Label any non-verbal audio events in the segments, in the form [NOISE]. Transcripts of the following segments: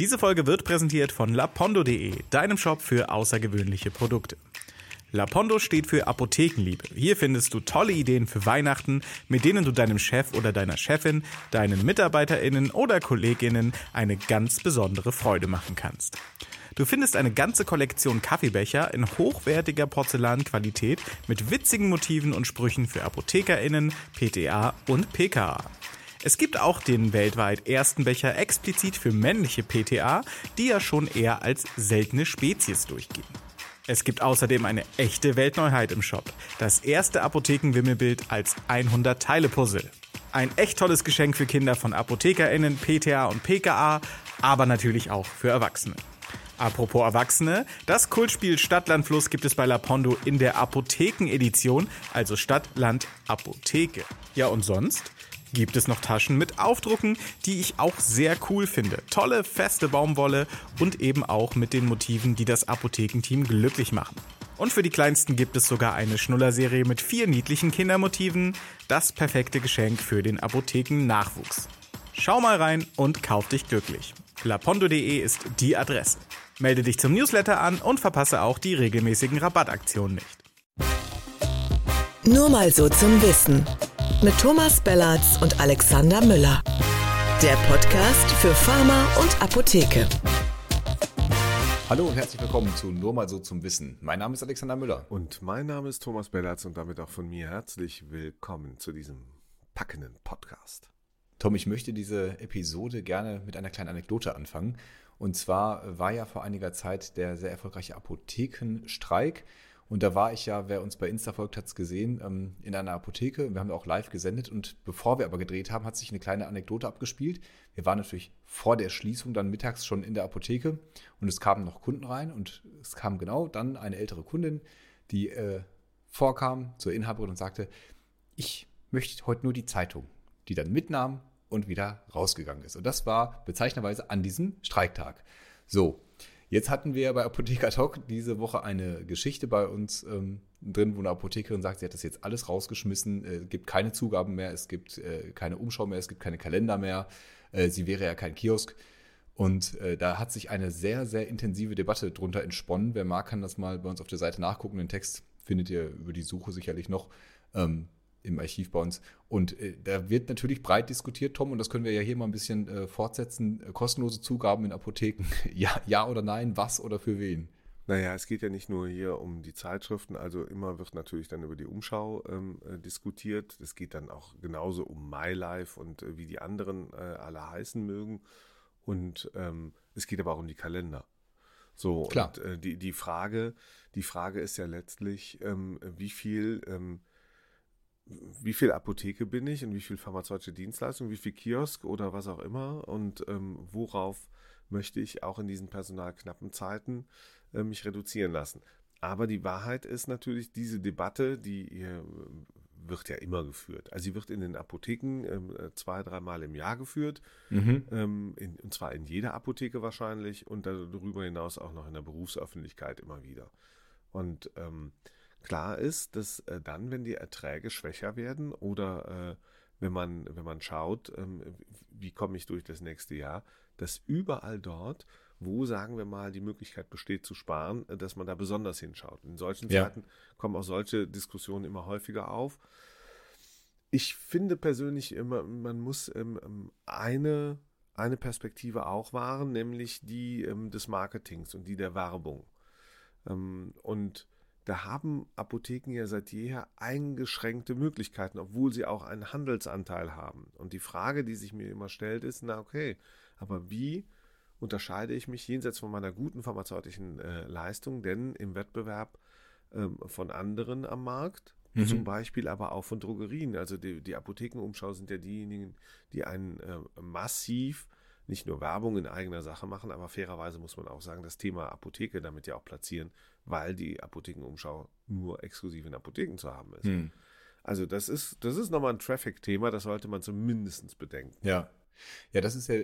Diese Folge wird präsentiert von lapondo.de, deinem Shop für außergewöhnliche Produkte. Lapondo steht für Apothekenliebe. Hier findest du tolle Ideen für Weihnachten, mit denen du deinem Chef oder deiner Chefin, deinen MitarbeiterInnen oder KollegInnen eine ganz besondere Freude machen kannst. Du findest eine ganze Kollektion Kaffeebecher in hochwertiger Porzellanqualität mit witzigen Motiven und Sprüchen für ApothekerInnen, PTA und PKA. Es gibt auch den weltweit ersten Becher explizit für männliche PTA, die ja schon eher als seltene Spezies durchgehen. Es gibt außerdem eine echte Weltneuheit im Shop. Das erste Apothekenwimmelbild als 100-Teile-Puzzle. Ein echt tolles Geschenk für Kinder von ApothekerInnen, PTA und PKA, aber natürlich auch für Erwachsene. Apropos Erwachsene, das Kultspiel Stadtland Fluss gibt es bei Lapondo in der Apotheken-Edition, also Stadt, Land, Apotheke. Ja und sonst? Gibt es noch Taschen mit Aufdrucken, die ich auch sehr cool finde. Tolle, feste Baumwolle und eben auch mit den Motiven, die das Apothekenteam glücklich machen. Und für die Kleinsten gibt es sogar eine Schnullerserie mit vier niedlichen Kindermotiven. Das perfekte Geschenk für den Apotheken-Nachwuchs. Schau mal rein und kauf dich glücklich. lapondo.de ist die Adresse. Melde dich zum Newsletter an und verpasse auch die regelmäßigen Rabattaktionen nicht. Nur mal so zum Wissen. Mit Thomas Bellatz und Alexander Müller. Der Podcast für Pharma und Apotheke. Hallo und herzlich willkommen zu Nur mal so zum Wissen. Mein Name ist Alexander Müller. Und mein Name ist Thomas Bellatz und damit auch von mir herzlich willkommen zu diesem packenden Podcast. Tom, ich möchte diese Episode gerne mit einer kleinen Anekdote anfangen. Und zwar war ja vor einiger Zeit der sehr erfolgreiche Apothekenstreik. Und da war ich ja, wer uns bei Insta folgt, hat es gesehen, ähm, in einer Apotheke. Wir haben auch live gesendet. Und bevor wir aber gedreht haben, hat sich eine kleine Anekdote abgespielt. Wir waren natürlich vor der Schließung dann mittags schon in der Apotheke und es kamen noch Kunden rein. Und es kam genau dann eine ältere Kundin, die äh, vorkam zur Inhaberin und sagte, ich möchte heute nur die Zeitung, die dann mitnahm und wieder rausgegangen ist. Und das war bezeichnerweise an diesem Streiktag. So, jetzt hatten wir bei Apotheker Talk diese Woche eine Geschichte bei uns ähm, drin, wo eine Apothekerin sagt, sie hat das jetzt alles rausgeschmissen, äh, gibt keine Zugaben mehr, es gibt äh, keine Umschau mehr, es gibt keine Kalender mehr, äh, sie wäre ja kein Kiosk. Und äh, da hat sich eine sehr, sehr intensive Debatte drunter entsponnen. Wer mag, kann das mal bei uns auf der Seite nachgucken. Den Text findet ihr über die Suche sicherlich noch. Ähm, im Archiv bei uns. Und äh, da wird natürlich breit diskutiert, Tom, und das können wir ja hier mal ein bisschen äh, fortsetzen. Kostenlose Zugaben in Apotheken. [LAUGHS] ja, ja oder nein, was oder für wen? Naja, es geht ja nicht nur hier um die Zeitschriften, also immer wird natürlich dann über die Umschau ähm, äh, diskutiert. Es geht dann auch genauso um MyLife und äh, wie die anderen äh, alle heißen mögen. Und ähm, es geht aber auch um die Kalender. So, Klar. und äh, die, die Frage, die Frage ist ja letztlich, ähm, wie viel ähm, wie viel Apotheke bin ich und wie viel pharmazeutische Dienstleistung, wie viel Kiosk oder was auch immer und ähm, worauf möchte ich auch in diesen personalknappen Zeiten äh, mich reduzieren lassen. Aber die Wahrheit ist natürlich, diese Debatte, die äh, wird ja immer geführt. Also sie wird in den Apotheken ähm, zwei, dreimal im Jahr geführt. Mhm. Ähm, in, und zwar in jeder Apotheke wahrscheinlich und darüber hinaus auch noch in der Berufsöffentlichkeit immer wieder. Und ähm, Klar ist, dass äh, dann, wenn die Erträge schwächer werden oder äh, wenn man, wenn man schaut, ähm, wie komme ich durch das nächste Jahr, dass überall dort, wo, sagen wir mal, die Möglichkeit besteht zu sparen, äh, dass man da besonders hinschaut. In solchen ja. Zeiten kommen auch solche Diskussionen immer häufiger auf. Ich finde persönlich immer, man muss ähm, ähm eine, eine Perspektive auch wahren, nämlich die ähm, des Marketings und die der Werbung. Ähm, und da haben Apotheken ja seit jeher eingeschränkte Möglichkeiten, obwohl sie auch einen Handelsanteil haben. Und die Frage, die sich mir immer stellt, ist, na okay, aber wie unterscheide ich mich jenseits von meiner guten pharmazeutischen äh, Leistung denn im Wettbewerb ähm, von anderen am Markt? Mhm. Zum Beispiel aber auch von Drogerien. Also die, die Apothekenumschau sind ja diejenigen, die einen äh, massiv nicht nur Werbung in eigener Sache machen, aber fairerweise muss man auch sagen, das Thema Apotheke damit ja auch platzieren, weil die Apothekenumschau nur exklusiv in Apotheken zu haben ist. Hm. Also das ist, das ist nochmal ein Traffic-Thema, das sollte man zumindest bedenken. Ja. Ja, das ist ja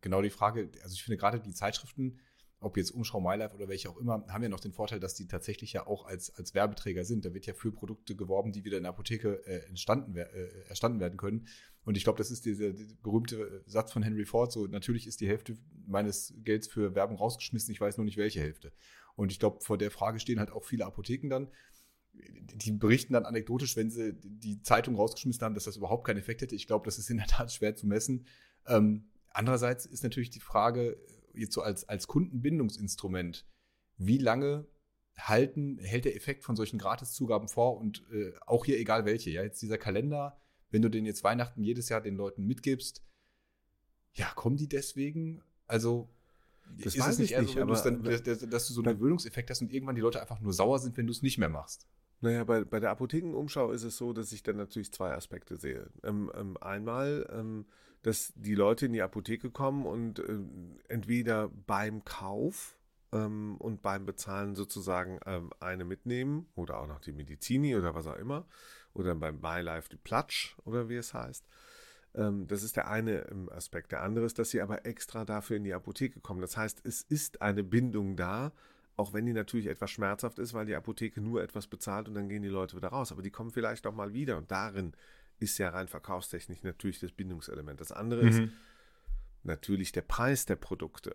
genau die Frage. Also ich finde gerade die Zeitschriften ob jetzt Umschau MyLife oder welche auch immer, haben ja noch den Vorteil, dass die tatsächlich ja auch als, als Werbeträger sind. Da wird ja für Produkte geworben, die wieder in der Apotheke äh, entstanden, äh, erstanden werden können. Und ich glaube, das ist dieser, dieser, berühmte Satz von Henry Ford, so natürlich ist die Hälfte meines Gelds für Werbung rausgeschmissen, ich weiß nur nicht welche Hälfte. Und ich glaube, vor der Frage stehen halt auch viele Apotheken dann. Die berichten dann anekdotisch, wenn sie die Zeitung rausgeschmissen haben, dass das überhaupt keinen Effekt hätte. Ich glaube, das ist in der Tat schwer zu messen. Ähm, andererseits ist natürlich die Frage, jetzt so als, als Kundenbindungsinstrument, wie lange halten, hält der Effekt von solchen Gratiszugaben vor und äh, auch hier egal welche. Ja, jetzt dieser Kalender, wenn du den jetzt Weihnachten jedes Jahr den Leuten mitgibst, ja, kommen die deswegen? Also das ist weiß es nicht, ich nicht, so, aber dann, dass, dass, du so einen Gewöhnungseffekt hast und irgendwann die Leute einfach nur sauer sind, wenn du es nicht mehr machst. Naja, bei, bei der Apothekenumschau ist es so, dass ich dann natürlich zwei Aspekte sehe. Ähm, ähm, einmal, ähm, dass die Leute in die Apotheke kommen und äh, entweder beim Kauf ähm, und beim Bezahlen sozusagen ähm, eine mitnehmen oder auch noch die Medizini oder was auch immer oder beim MyLife die Platsch oder wie es heißt. Ähm, das ist der eine Aspekt. Der andere ist, dass sie aber extra dafür in die Apotheke kommen. Das heißt, es ist eine Bindung da, auch wenn die natürlich etwas schmerzhaft ist, weil die Apotheke nur etwas bezahlt und dann gehen die Leute wieder raus. Aber die kommen vielleicht auch mal wieder und darin ist ja rein verkaufstechnisch natürlich das Bindungselement. Das andere mhm. ist natürlich der Preis der Produkte.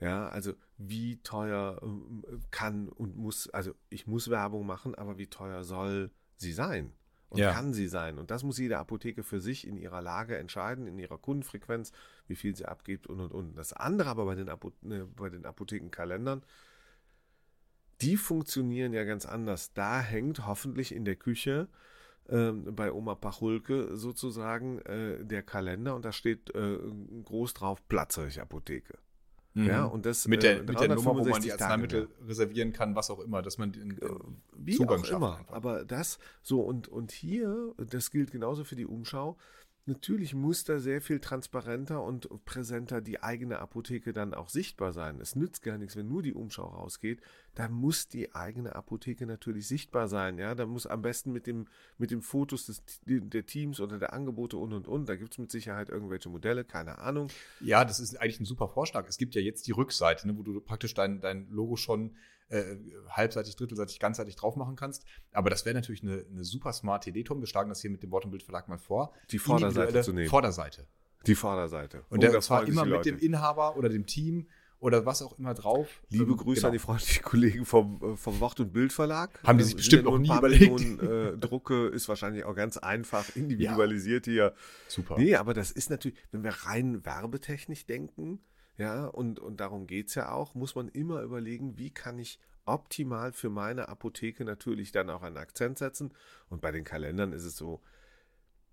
Ja, also wie teuer ähm, kann und muss, also ich muss Werbung machen, aber wie teuer soll sie sein? Und ja. kann sie sein? Und das muss jede Apotheke für sich in ihrer Lage entscheiden, in ihrer Kundenfrequenz, wie viel sie abgibt und und und. Das andere aber bei den, Apo ne, bei den Apothekenkalendern, die funktionieren ja ganz anders. Da hängt hoffentlich in der Küche ähm, bei Oma Pachulke sozusagen äh, der Kalender und da steht äh, groß drauf Platzerich Apotheke. Mhm. Ja, und das mit der, äh, mit der Nummer, wo man die Arzneimittel Tage, reservieren kann, was auch immer, dass man den, den äh, Wie Zugang auch immer. Einfach. Aber das so und und hier, das gilt genauso für die Umschau. Natürlich muss da sehr viel transparenter und präsenter die eigene Apotheke dann auch sichtbar sein. Es nützt gar nichts, wenn nur die Umschau rausgeht. Da muss die eigene Apotheke natürlich sichtbar sein. Ja, da muss am besten mit dem, mit den Fotos des, der Teams oder der Angebote und und und. Da gibt es mit Sicherheit irgendwelche Modelle, keine Ahnung. Ja, das ist eigentlich ein super Vorschlag. Es gibt ja jetzt die Rückseite, ne, wo du praktisch dein, dein Logo schon äh, halbseitig, drittelseitig, ganzseitig drauf machen kannst. Aber das wäre natürlich eine, eine super smarte Idee, Tom. Wir schlagen das hier mit dem Wort- und Bildverlag mal vor. Die Vorderseite zu nehmen. Vorderseite. Die Vorderseite. Und oh, das war immer mit dem Inhaber oder dem Team oder was auch immer drauf. Liebe ähm, Grüße genau. an die freundlichen Kollegen vom, äh, vom Wort- und Bildverlag. Haben die sich äh, bestimmt noch nie überlegt. Millionen, äh, Drucke ist wahrscheinlich auch ganz einfach individualisiert ja. hier. Super. Nee, aber das ist natürlich, wenn wir rein werbetechnisch denken, ja, und, und darum geht es ja auch, muss man immer überlegen, wie kann ich optimal für meine Apotheke natürlich dann auch einen Akzent setzen. Und bei den Kalendern ist es so,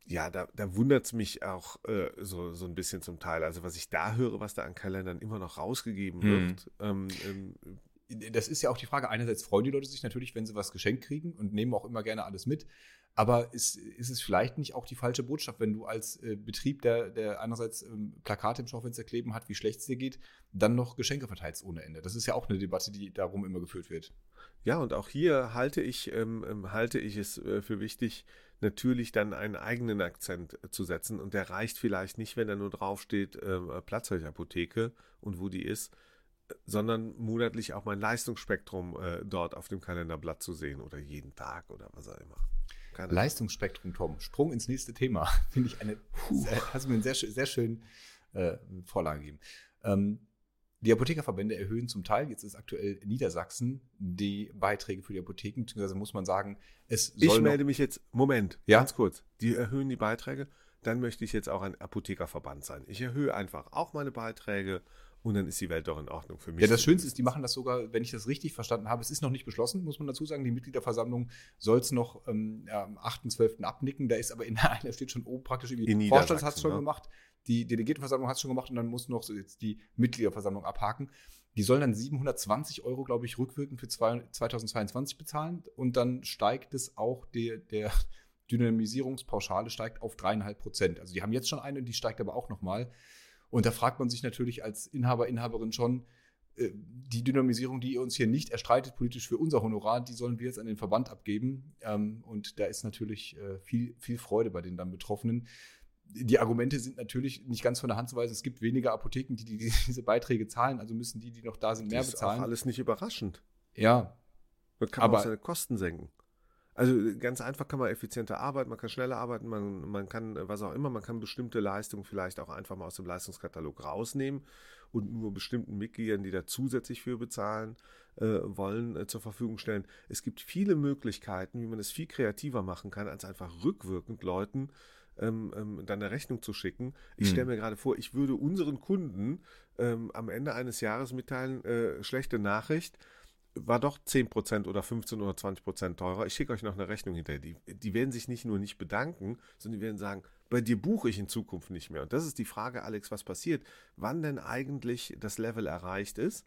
ja, da, da wundert es mich auch äh, so, so ein bisschen zum Teil. Also was ich da höre, was da an Kalendern immer noch rausgegeben hm. wird. Ähm, ähm, das ist ja auch die Frage. Einerseits freuen die Leute sich natürlich, wenn sie was geschenkt kriegen und nehmen auch immer gerne alles mit. Aber ist, ist es vielleicht nicht auch die falsche Botschaft, wenn du als äh, Betrieb, der, der einerseits ähm, Plakate im Schaufenster kleben hat, wie schlecht es dir geht, dann noch Geschenke verteilst ohne Ende? Das ist ja auch eine Debatte, die darum immer geführt wird. Ja, und auch hier halte ich, ähm, ähm halte ich es äh, für wichtig, natürlich dann einen eigenen Akzent äh, zu setzen. Und der reicht vielleicht nicht, wenn da nur draufsteht, äh, Platzheuchapotheke und wo die ist, sondern monatlich auch mein Leistungsspektrum äh, dort auf dem Kalenderblatt zu sehen oder jeden Tag oder was auch immer. Keine Leistungsspektrum, Tom. Sprung ins nächste Thema. [LAUGHS] Finde ich eine, sehr, hast du mir eine sehr, sehr schöne äh, Vorlage gegeben. Ähm, die Apothekerverbände erhöhen zum Teil, jetzt ist aktuell Niedersachsen, die Beiträge für die Apotheken, beziehungsweise muss man sagen, es soll. Ich melde mich jetzt, Moment, ja? ganz kurz. Die erhöhen die Beiträge, dann möchte ich jetzt auch ein Apothekerverband sein. Ich erhöhe einfach auch meine Beiträge und dann ist die Welt doch in Ordnung für mich. Ja, das Schönste ist, die machen das sogar, wenn ich das richtig verstanden habe. Es ist noch nicht beschlossen, muss man dazu sagen. Die Mitgliederversammlung soll es noch ähm, am 8.12. abnicken. Da ist aber in da steht schon oben praktisch irgendwie, die Vorstand hat es schon ne? gemacht, die Delegiertenversammlung hat es schon gemacht und dann muss noch so jetzt die Mitgliederversammlung abhaken. Die sollen dann 720 Euro, glaube ich, rückwirkend für zwei, 2022 bezahlen und dann steigt es auch der, der Dynamisierungspauschale steigt auf dreieinhalb Prozent. Also die haben jetzt schon eine, die steigt aber auch nochmal. Und da fragt man sich natürlich als Inhaber, Inhaberin schon, äh, die Dynamisierung, die ihr uns hier nicht erstreitet, politisch für unser Honorar, die sollen wir jetzt an den Verband abgeben. Ähm, und da ist natürlich äh, viel, viel Freude bei den dann Betroffenen. die Argumente sind natürlich nicht ganz von der Hand zu weisen. Es gibt weniger Apotheken, die, die [LAUGHS] diese Beiträge zahlen, also müssen die, die noch da sind, mehr das ist bezahlen. auch alles nicht überraschend. Ja, Man kann Aber- auch seine Kosten senken. Also ganz einfach kann man effizienter arbeiten, man kann schneller arbeiten, man, man kann äh, was auch immer, man kann bestimmte Leistungen vielleicht auch einfach mal aus dem Leistungskatalog rausnehmen und nur bestimmten Mitgliedern, die da zusätzlich für bezahlen äh, wollen, äh, zur Verfügung stellen. Es gibt viele Möglichkeiten, wie man es viel kreativer machen kann, als einfach rückwirkend Leuten ähm, ähm, dann eine Rechnung zu schicken. Ich Hm. stelle mir gerade vor, ich würde unseren Kunden ähm, am Ende eines Jahres mitteilen, äh, schlechte Nachricht, war doch 10% oder 15 oder 20% teurer. Ich schicke euch noch eine Rechnung hinterher. Die, die werden sich nicht nur nicht bedanken, sondern die werden sagen, bei dir buche ich in Zukunft nicht mehr. Und das ist die Frage, Alex, was passiert? Wann denn eigentlich das Level erreicht ist,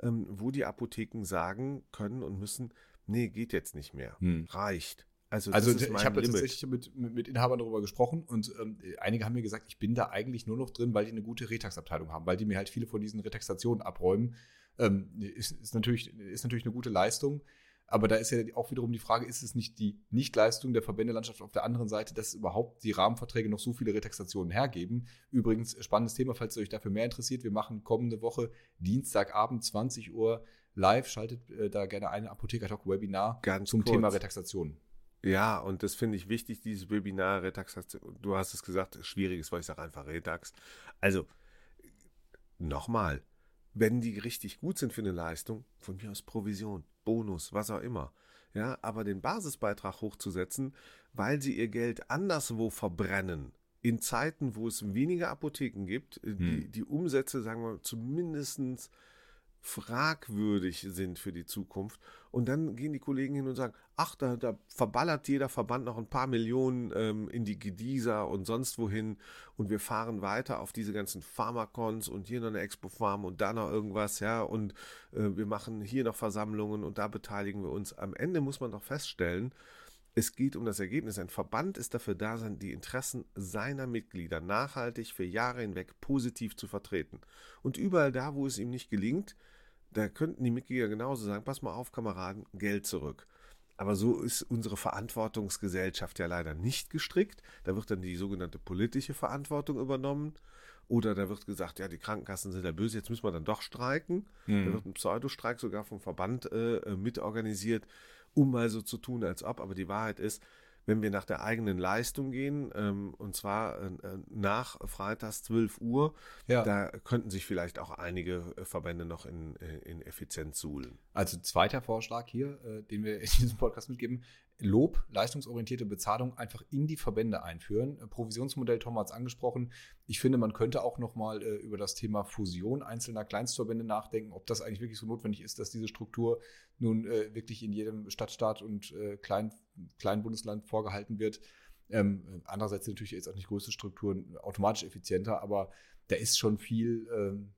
ähm, wo die Apotheken sagen können und müssen, nee, geht jetzt nicht mehr. Hm. Reicht. Also, Also das ist ich habe tatsächlich mit, mit, mit Inhabern darüber gesprochen und ähm, einige haben mir gesagt, ich bin da eigentlich nur noch drin, weil die eine gute Retax-Abteilung haben, weil die mir halt viele von diesen Retaxationen abräumen. Ähm, ist, ist, natürlich, ist natürlich eine gute Leistung, aber da ist ja auch wiederum die Frage, ist es nicht die Nichtleistung der Verbändelandschaft auf der anderen Seite, dass überhaupt die Rahmenverträge noch so viele Retaxationen hergeben? Übrigens, spannendes Thema, falls ihr euch dafür mehr interessiert, wir machen kommende Woche Dienstagabend 20 Uhr live, schaltet äh, da gerne ein Apotheker-Talk-Webinar zum kurz. Thema Retaxation. Ja, und das finde ich wichtig, dieses Webinar Retaxation. Du hast es gesagt, schwierig ist, weil ich sage einfach Retax. Also, nochmal, wenn die richtig gut sind für eine Leistung, von mir aus Provision, Bonus, was auch immer. Ja, aber den Basisbeitrag hochzusetzen, weil sie ihr Geld anderswo verbrennen, in Zeiten, wo es weniger Apotheken gibt, äh, die, die Umsätze, sagen wir, zumindestens fragwürdig sind für die Zukunft. Und dann gehen die Kollegen hin und sagen, ach, da, da verballert jeder Verband noch ein paar Millionen ähm, in die Gedisa und sonst wohin und wir fahren weiter auf diese ganzen Pharmakons und hier noch eine Expo-Farm und da noch irgendwas, ja, und äh, wir machen hier noch Versammlungen und da beteiligen wir uns. Am Ende muss man doch feststellen, es geht um das Ergebnis. Ein Verband ist dafür da, sein, die Interessen seiner Mitglieder nachhaltig für Jahre hinweg positiv zu vertreten. Und überall da, wo es ihm nicht gelingt, da könnten die Mitglieder genauso sagen, pass mal auf, Kameraden, Geld zurück. Aber so ist unsere Verantwortungsgesellschaft ja leider nicht gestrickt. Da wird dann die sogenannte politische Verantwortung übernommen. Oder da wird gesagt, ja, die Krankenkassen sind ja böse, jetzt müssen wir dann doch streiken. Da wird ein Pseudostreik sogar vom Verband äh, mitorganisiert, um mal so zu tun, als ob. Aber die Wahrheit ist, wenn wir nach der eigenen Leistung gehen, ähm, und zwar äh, nach freitags 12 Uhr, Ja. da könnten sich vielleicht auch einige äh, Verbände noch in, äh, in Effizienz suhlen. Also zweiter Vorschlag hier, äh, den wir in diesem Podcast mitgeben, Lob, leistungsorientierte Bezahlung einfach in die Verbände einführen. Äh, Provisionsmodell, Tom hat es angesprochen. Ich finde, man könnte auch noch mal äh, über das Thema Fusion einzelner Kleinstverbände nachdenken, ob das eigentlich wirklich so notwendig ist, dass diese Struktur nun äh, wirklich in jedem Stadtstaat und äh, kleinen Bundesland vorgehalten wird. Ähm, andererseits sind natürlich jetzt auch nicht größte Strukturen automatisch effizienter, aber da ist schon viel, ähm,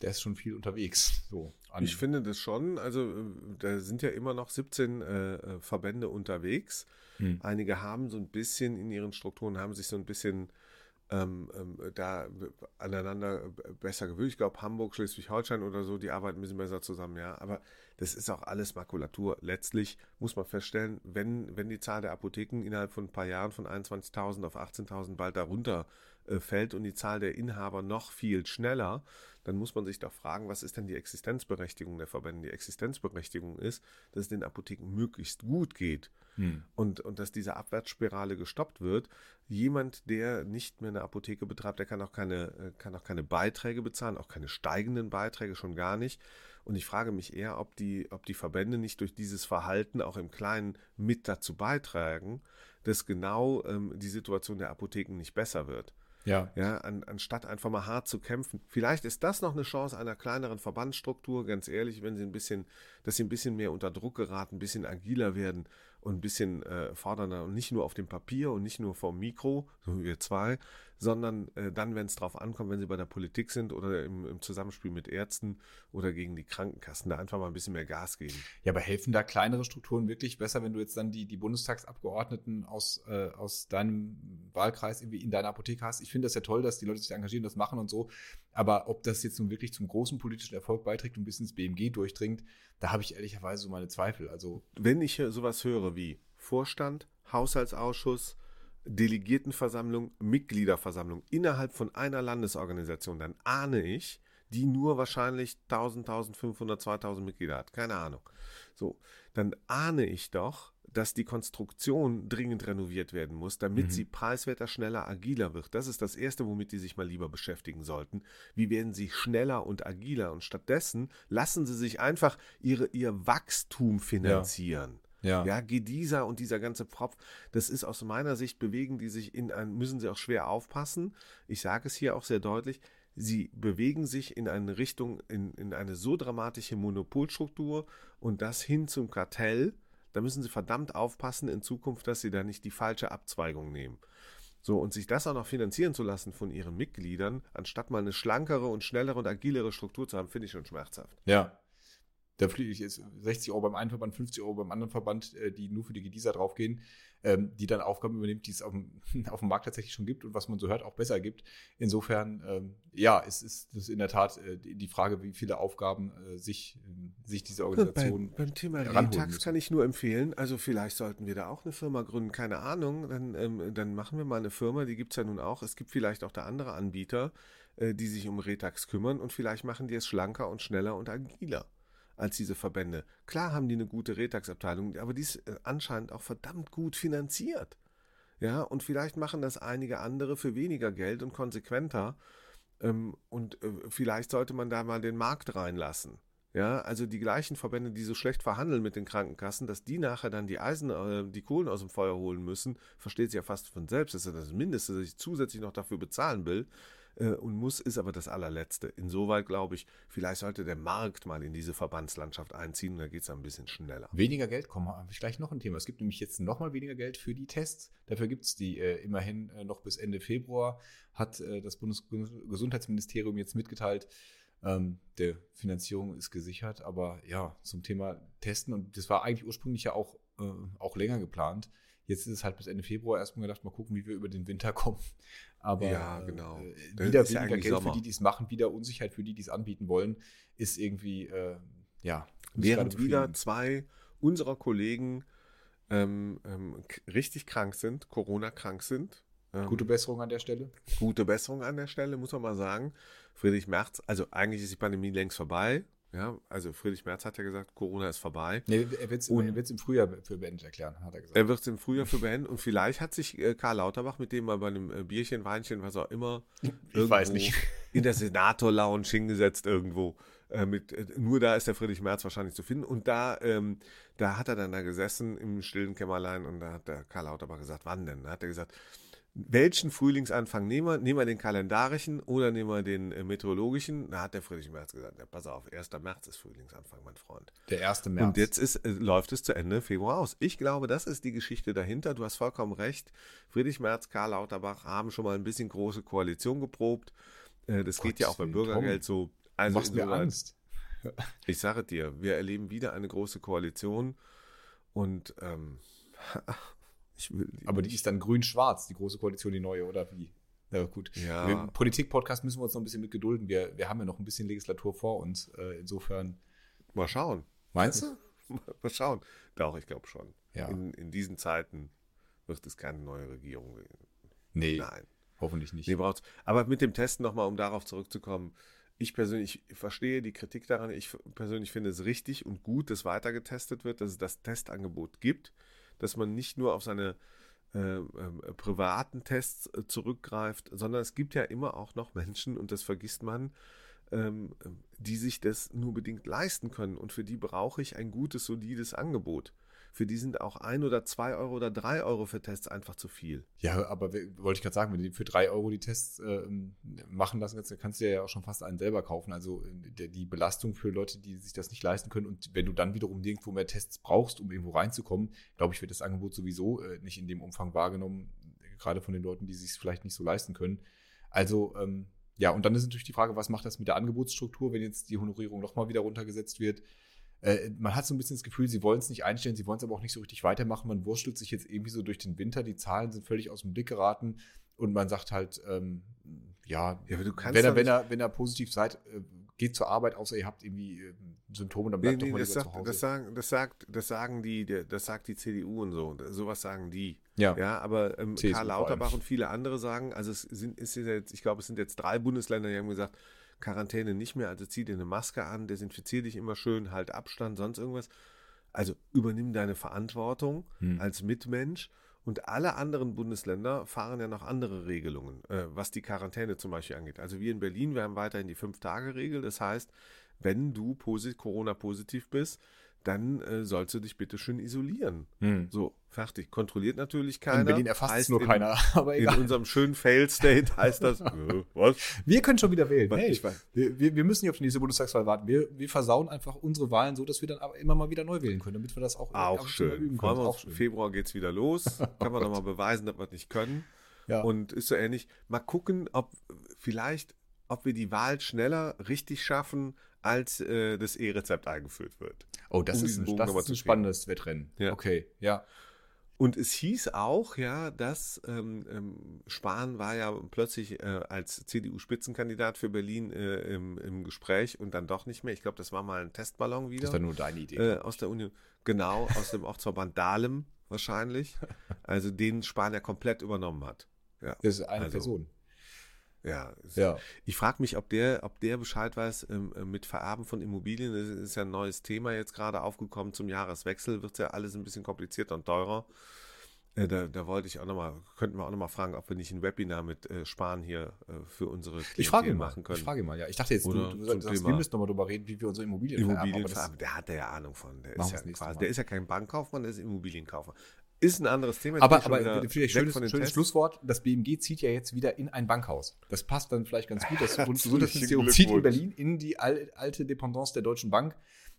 da ist schon viel unterwegs. So, Ich finde das schon. Also äh, da sind ja immer noch 17 äh, äh, Verbände unterwegs. Hm. Einige haben so ein bisschen in ihren Strukturen, haben sich so ein bisschen ähm, ähm, da aneinander b- besser gewöhnt. Ich glaube, Hamburg, Schleswig-Holstein oder so, die arbeiten ein bisschen besser zusammen, ja. Aber das ist auch alles Makulatur. Letztlich muss man feststellen, wenn, wenn die Zahl der Apotheken innerhalb von ein paar Jahren von 21.000 auf 18.000 bald darunter äh, fällt und die Zahl der Inhaber noch viel schneller, dann muss man sich doch fragen, was ist denn die Existenzberechtigung der Verbände? Die Existenzberechtigung ist, dass es den Apotheken möglichst gut geht Hm. und, und dass diese Abwärtsspirale gestoppt wird. Jemand, der nicht mehr eine Apotheke betreibt, der kann auch keine, äh, kann auch keine Beiträge bezahlen, auch keine steigenden Beiträge schon gar nicht. Und ich frage mich eher, ob die, ob die Verbände nicht durch dieses Verhalten auch im Kleinen mit dazu beitragen, dass genau ähm, die Situation der Apotheken nicht besser wird. Ja. Ja, an, anstatt einfach mal hart zu kämpfen. Vielleicht ist das noch eine Chance einer kleineren Verbandsstruktur, ganz ehrlich, wenn sie ein bisschen, dass sie ein bisschen mehr unter Druck geraten, ein bisschen agiler werden und ein bisschen äh, fordernder und nicht nur auf dem Papier und nicht nur vom Mikro, so wie wir zwei, sondern äh, dann, wenn es drauf ankommt, wenn sie bei der Politik sind oder im, im Zusammenspiel mit Ärzten oder gegen die Krankenkassen, da einfach mal ein bisschen mehr Gas geben. Ja, aber helfen da kleinere Strukturen wirklich besser, wenn du jetzt dann die, die Bundestagsabgeordneten aus, äh, aus deinem Wahlkreis irgendwie in deiner Apotheke hast? Ich finde das ja toll, dass die Leute sich engagieren, das machen und so. Aber ob das jetzt nun wirklich zum großen politischen Erfolg beiträgt und bis ins BMG durchdringt, da habe ich ehrlicherweise so meine Zweifel. Also, wenn ich hier sowas höre wie Vorstand, Haushaltsausschuss, Delegiertenversammlung, Mitgliederversammlung innerhalb von einer Landesorganisation, dann ahne ich, die nur wahrscheinlich 1000, 1500, 2000 Mitglieder hat. Keine Ahnung. So, dann ahne ich doch, dass die Konstruktion dringend renoviert werden muss, damit mhm. sie preiswerter, schneller, agiler wird. Das ist das Erste, womit die sich mal lieber beschäftigen sollten. Wie werden sie schneller und agiler? Und stattdessen lassen sie sich einfach ihre, ihr Wachstum finanzieren. Ja. Ja, Gedieser und dieser ganze Propf, das ist aus meiner Sicht bewegen die sich in ein, müssen sie auch schwer aufpassen. Ich sage es hier auch sehr deutlich. Sie bewegen sich in eine Richtung, in, in eine so dramatische Monopolstruktur und das hin zum Kartell, da müssen sie verdammt aufpassen in Zukunft, dass sie da nicht die falsche Abzweigung nehmen. So, und sich das auch noch finanzieren zu lassen von ihren Mitgliedern, anstatt mal eine schlankere und schnellere und agilere Struktur zu haben, finde ich schon schmerzhaft. Ja. Da fliege ich jetzt 60 Euro beim einen Verband, 50 Euro beim anderen Verband, äh, die nur für die Gedieser draufgehen ähm, die dann Aufgaben übernimmt, die es auf dem, [LAUGHS] auf dem Markt tatsächlich schon gibt und was man so hört, auch besser gibt. Insofern, ähm, ja, es ist das in der Tat äh, die Frage, wie viele Aufgaben äh, sich, sich diese Organisation. Bei, beim Thema Retax kann ich nur empfehlen, also vielleicht sollten wir da auch eine Firma gründen, keine Ahnung, dann, ähm, dann machen wir mal eine Firma, die gibt es ja nun auch. Es gibt vielleicht auch da andere Anbieter, die sich um Retax kümmern und vielleicht machen die es schlanker und schneller und agiler als diese Verbände. Klar haben die eine gute Retax-Abteilung, aber die ist äh, anscheinend auch verdammt gut finanziert. Ja, und vielleicht machen das einige andere für weniger Geld und konsequenter. Ähm, und äh, vielleicht sollte man da mal den Markt reinlassen. Ja, also die gleichen Verbände, die so schlecht verhandeln mit den Krankenkassen, dass die nachher dann die Eisen, äh, die Kohlen aus dem Feuer holen müssen, versteht sich ja fast von selbst. Das ist ja das Mindeste, dass ich zusätzlich noch dafür bezahlen will äh, und muss, ist aber das allerletzte. Insoweit glaube ich, vielleicht sollte der Markt mal in diese Verbandslandschaft einziehen und da geht es ein bisschen schneller. Weniger Geld, kommen ich gleich noch ein Thema. Es gibt nämlich jetzt nochmal weniger Geld für die Tests. Dafür gibt es die äh, immerhin äh, noch bis Ende Februar, hat äh, das Bundesgesundheitsministerium jetzt mitgeteilt. Ähm, der Finanzierung ist gesichert, aber ja, zum Thema Testen und das war eigentlich ursprünglich ja auch, äh, auch länger geplant. Jetzt ist es halt bis Ende Februar erstmal gedacht, mal gucken, wie wir über den Winter kommen. Aber ja, genau. Äh, wieder weniger ja Geld Sommer. für die, die es machen, wieder Unsicherheit für die, die es anbieten wollen, ist irgendwie, äh, ja. Während wieder zwei unserer Kollegen ähm, ähm, richtig krank sind, Corona-krank sind. Ähm, gute Besserung an der Stelle. Gute Besserung an der Stelle, muss man mal sagen. Friedrich Merz, also eigentlich ist die Pandemie längst vorbei. Ja, also Friedrich Merz hat ja gesagt, Corona ist vorbei. Nee, er wird es im Frühjahr für beendet erklären, hat er gesagt. Er wird es im Frühjahr für beendet und vielleicht hat sich äh, Karl Lauterbach mit dem mal bei einem äh, Bierchen, Weinchen, was auch immer, ich weiß nicht. in der Senator-Lounge hingesetzt irgendwo. Äh, mit, äh, nur da ist der Friedrich Merz wahrscheinlich zu finden. Und da, ähm, da hat er dann da gesessen im stillen Kämmerlein und da hat der Karl Lauterbach gesagt, wann denn? Da hat er gesagt, welchen Frühlingsanfang nehmen wir? Nehmen wir den kalendarischen oder nehmen wir den äh, meteorologischen? Da hat der Friedrich Merz gesagt, ja, pass auf, 1. März ist Frühlingsanfang, mein Freund. Der 1. März. Und jetzt ist, äh, läuft es zu Ende Februar aus. Ich glaube, das ist die Geschichte dahinter. Du hast vollkommen recht. Friedrich Merz, Karl Lauterbach haben schon mal ein bisschen große Koalition geprobt. Äh, das Gott, geht ja auch beim Bürgergeld so. Also machst mir Angst. [LAUGHS] Ich sage dir, wir erleben wieder eine große Koalition und ähm, [LAUGHS] die Aber die ist dann grün-schwarz, die große Koalition, die neue, oder wie? Na gut. Ja. Politik-Podcast müssen wir uns noch ein bisschen mit gedulden. Wir, wir haben ja noch ein bisschen Legislatur vor uns. Äh, insofern. Mal schauen. Meinst du? [LAUGHS] Mal schauen. Doch, ich glaube schon. Ja. In, in diesen Zeiten wird es keine neue Regierung geben. Nee. Nein. Hoffentlich nicht. Nee, braucht's. Aber mit dem Testen nochmal, um darauf zurückzukommen. Ich persönlich verstehe die Kritik daran. Ich persönlich finde es richtig und gut, dass weiter getestet wird, dass es das Testangebot gibt dass man nicht nur auf seine äh, äh, privaten Tests äh, zurückgreift, sondern es gibt ja immer auch noch Menschen, und das vergisst man, ähm, die sich das nur bedingt leisten können. Und für die brauche ich ein gutes, solides Angebot für die sind auch ein oder zwei Euro oder drei Euro für Tests einfach zu viel. Ja, aber wollte ich gerade sagen, wenn die für drei Euro die Tests äh, machen lassen, dann kannst du ja auch schon fast einen selber kaufen. Also der, die Belastung für Leute, die sich das nicht leisten können und wenn du dann wiederum nirgendwo mehr Tests brauchst, um irgendwo reinzukommen, glaube ich, wird das Angebot sowieso äh, nicht in dem Umfang wahrgenommen, gerade von den Leuten, die sich es vielleicht nicht so leisten können. Also ähm, ja, und dann ist natürlich die Frage, was macht das mit der Angebotsstruktur, wenn jetzt die Honorierung nochmal wieder runtergesetzt wird? Äh, man hat so ein bisschen das Gefühl, sie wollen es nicht einstellen, sie wollen es aber auch nicht so richtig weitermachen. Man wurstelt sich jetzt irgendwie so durch den Winter, die Zahlen sind völlig aus dem Blick geraten und man sagt halt, ähm, ja, ja wenn, er, wenn, er, wenn er positiv seid, äh, geht zur Arbeit, außer ihr habt irgendwie äh, Symptome, dann Nee, bleibt nee, doch mal das, sagt, zu Hause. das, sagen, das, sagt, das sagen die, das sagt die CDU und so. Sowas sagen die. Ja. Ja, aber ähm, Karl. Lauterbach und viele andere sagen, also es sind, ist jetzt, ich glaube, es sind jetzt drei Bundesländer, die haben gesagt, Quarantäne nicht mehr, also zieh dir eine Maske an, desinfizier dich immer schön, halt Abstand, sonst irgendwas. Also übernimm deine Verantwortung Hm. als Mitmensch. Und alle anderen Bundesländer fahren ja noch andere Regelungen, äh, was die Quarantäne zum Beispiel angeht. Also wir in Berlin, wir haben weiterhin die Fünf-Tage-Regel. Das heißt, wenn du posit Corona-positiv bist, dann äh, sollst du dich bitte schön isolieren. Hm. So, fertig. Kontrolliert natürlich keiner. In Berlin erfasst es nur in, keiner, [LAUGHS] aber In egal. unserem schönen Fail-State heißt das, äh, was? Wir können schon wieder wählen. Hey, Ich weiß. wir, wir, müssen nicht auf die nächste Bundestagswahl warten. Wir, wir versauen einfach unsere Wahlen so, dass wir dann aber immer mal wieder neu wählen können, damit wir das auch, Auch mal schön. üben Freuen können. wir Auch uns. schön. Februar geht's wieder los. [LAUGHS] Kann man nochmal beweisen, dass wir es nicht können. Ja. Und ist so ähnlich. Mal gucken, ob vielleicht, ob wir die Wahl schneller richtig schaffen, als äh, das E-Rezept eingeführt wird. oh, das um ist ein, das ist ein spannendes Wettrennen. Ja. Okay, ja. Und es hieß auch, ja, dass ähm, ähm, Spahn war ja plötzlich äh, als CDU-Spitzenkandidat für Berlin äh, im, im Gespräch und dann doch nicht mehr. Ich glaube, das war mal ein Testballon wieder. Das war nur deine Idee. äh, aus der Union. Genau, aus dem Ortsverband Dahlem wahrscheinlich. [LAUGHS] Also den Spahn ja komplett übernommen hat. Ja, das ist eine also, Person. Ja, Ja. Ich frage mich, ob der, ob der Bescheid weiß ähm, äh, mit Vererben von Immobilien. Das ist ja ein neues Thema jetzt gerade aufgekommen. Zum Jahreswechsel wird ja alles ein bisschen komplizierter und teurer. Äh, da, da wollte ich auch nochmal, könnten wir auch nochmal fragen, ob wir nicht ein Webinar mit äh, Spahn hier äh, für unsere Ich frage ihn Klientel mal. machen können. Ich frage ihn mal, ja. Ich dachte jetzt, Oder du, du sagst, Thema- wir müssen nochmal drüber reden, wie wir unsere Immobilien, vererben, Immobilien das- vererben. Der hat ja Ahnung von. Der ist ja quasi, der ist ja kein Bankkaufmann, der ist Immobilienkaufmann. Ist ein anderes Thema. Aber, aber vielleicht schönes, schönes. Schlusswort. Das BMG zieht ja jetzt wieder in ein Bankhaus. Das passt dann vielleicht ganz gut. [LAUGHS] Das Herzlichen Gesundheitsministerium zieht in. Berlin in die al- alte Dependance der Deutschen Bank.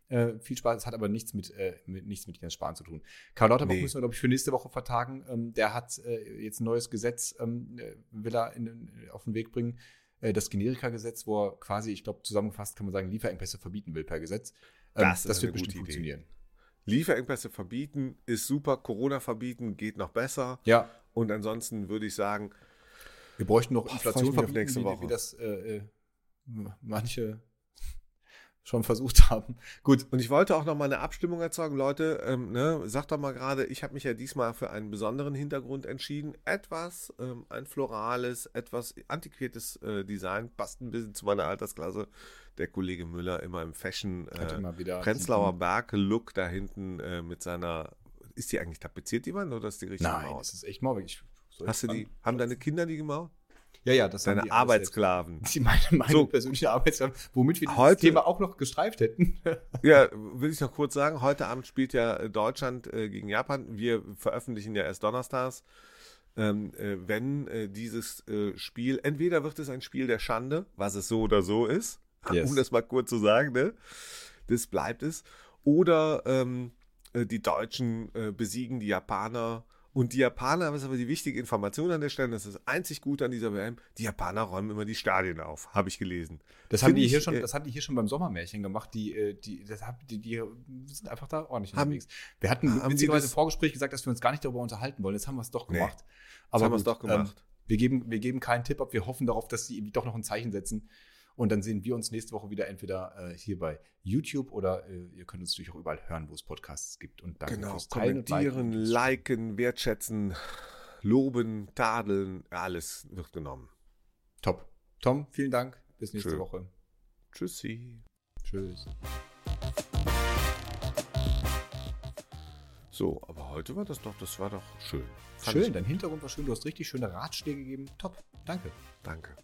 Äh, viel Spaß, es hat aber nichts mit, äh, mit, nichts mit Jens Spahn zu tun. Karl Lauterbach Nee. müssen wir, glaube ich, für nächste Woche vertagen. Ähm, der hat äh, jetzt ein neues Gesetz, ähm, äh, will er in, auf den Weg bringen. Äh, das Generika-Gesetz, wo er quasi, ich glaube, zusammengefasst kann man sagen, Lieferengpässe verbieten will per Gesetz. Ähm, Das das wird bestimmt Idee. funktionieren. Lieferengpässe verbieten ist super. Corona verbieten geht noch besser. Ja, Und ansonsten würde ich sagen, Wir bräuchten noch Inflation verbieten, nächste wie, Woche. wie das äh, äh, manche schon versucht [LAUGHS] haben. Gut, Und ich wollte auch noch mal eine Abstimmung erzeugen. Leute, ähm, ne, sagt doch mal gerade, ich habe mich ja diesmal für einen besonderen Hintergrund entschieden. Etwas, ähm, ein florales, etwas antiquiertes äh, Design. Passt ein bisschen zu meiner Altersklasse. Der Kollege Müller immer im Fashion äh, Prenzlauer Berg-Look da hinten äh, mit seiner. Ist die eigentlich tapeziert, die Wand, oder ist die richtig nein, gemauert? das ist echt soll Hast du die, haben deine Kinder die gemauert? Ja, ja, das Deine Arbeitssklaven. Die meine, meine So. persönliche Arbeitssklaven, womit wir Heute- Thema auch noch gestreift hätten. [LAUGHS] Ja, will ich noch kurz sagen, heute Abend spielt ja äh, Deutschland äh, gegen Japan. Wir veröffentlichen ja erst donnerstags. Ähm, äh, wenn äh, dieses äh, Spiel, entweder wird es ein Spiel der Schande, was es so oder so ist, [LAUGHS] Yes. um das mal kurz zu sagen, ne? das bleibt es, oder ähm, äh, die Deutschen besiegen die Japaner. Und die Japaner, das ist aber die wichtige Information an der Stelle, das ist das einzig Gute an dieser WM, die Japaner räumen immer die Stadien auf, habe ich gelesen. Das haben die ich, hier schon, äh, das haben die hier schon beim Sommermärchen gemacht. Die, äh, die, das hab, die, die sind einfach da ordentlich Haben- unterwegs. Wir hatten haben witzigerweise im Vorgespräch gesagt, dass wir uns gar nicht darüber unterhalten wollen. Jetzt haben wir es doch Nee, gemacht. haben wir es doch gemacht. Ähm, wir, geben, wir geben keinen Tipp ab. Wir hoffen darauf, dass sie doch noch ein Zeichen setzen. Und dann sehen wir uns nächste Woche wieder entweder äh, hier bei YouTube oder äh, ihr könnt uns natürlich auch überall hören, wo es Podcasts gibt. Und danke Genau, fürs Teilen kommentieren, und liken, wertschätzen, loben, tadeln, alles wird genommen. Top. Tom, vielen Dank. Bis nächste Schön. Woche. Tschüssi. Tschüss. So, aber heute war das doch, das war doch schön. Fand Schön, dein Hintergrund war schön. Du hast richtig schöne Ratschläge gegeben. Top. Danke. Danke.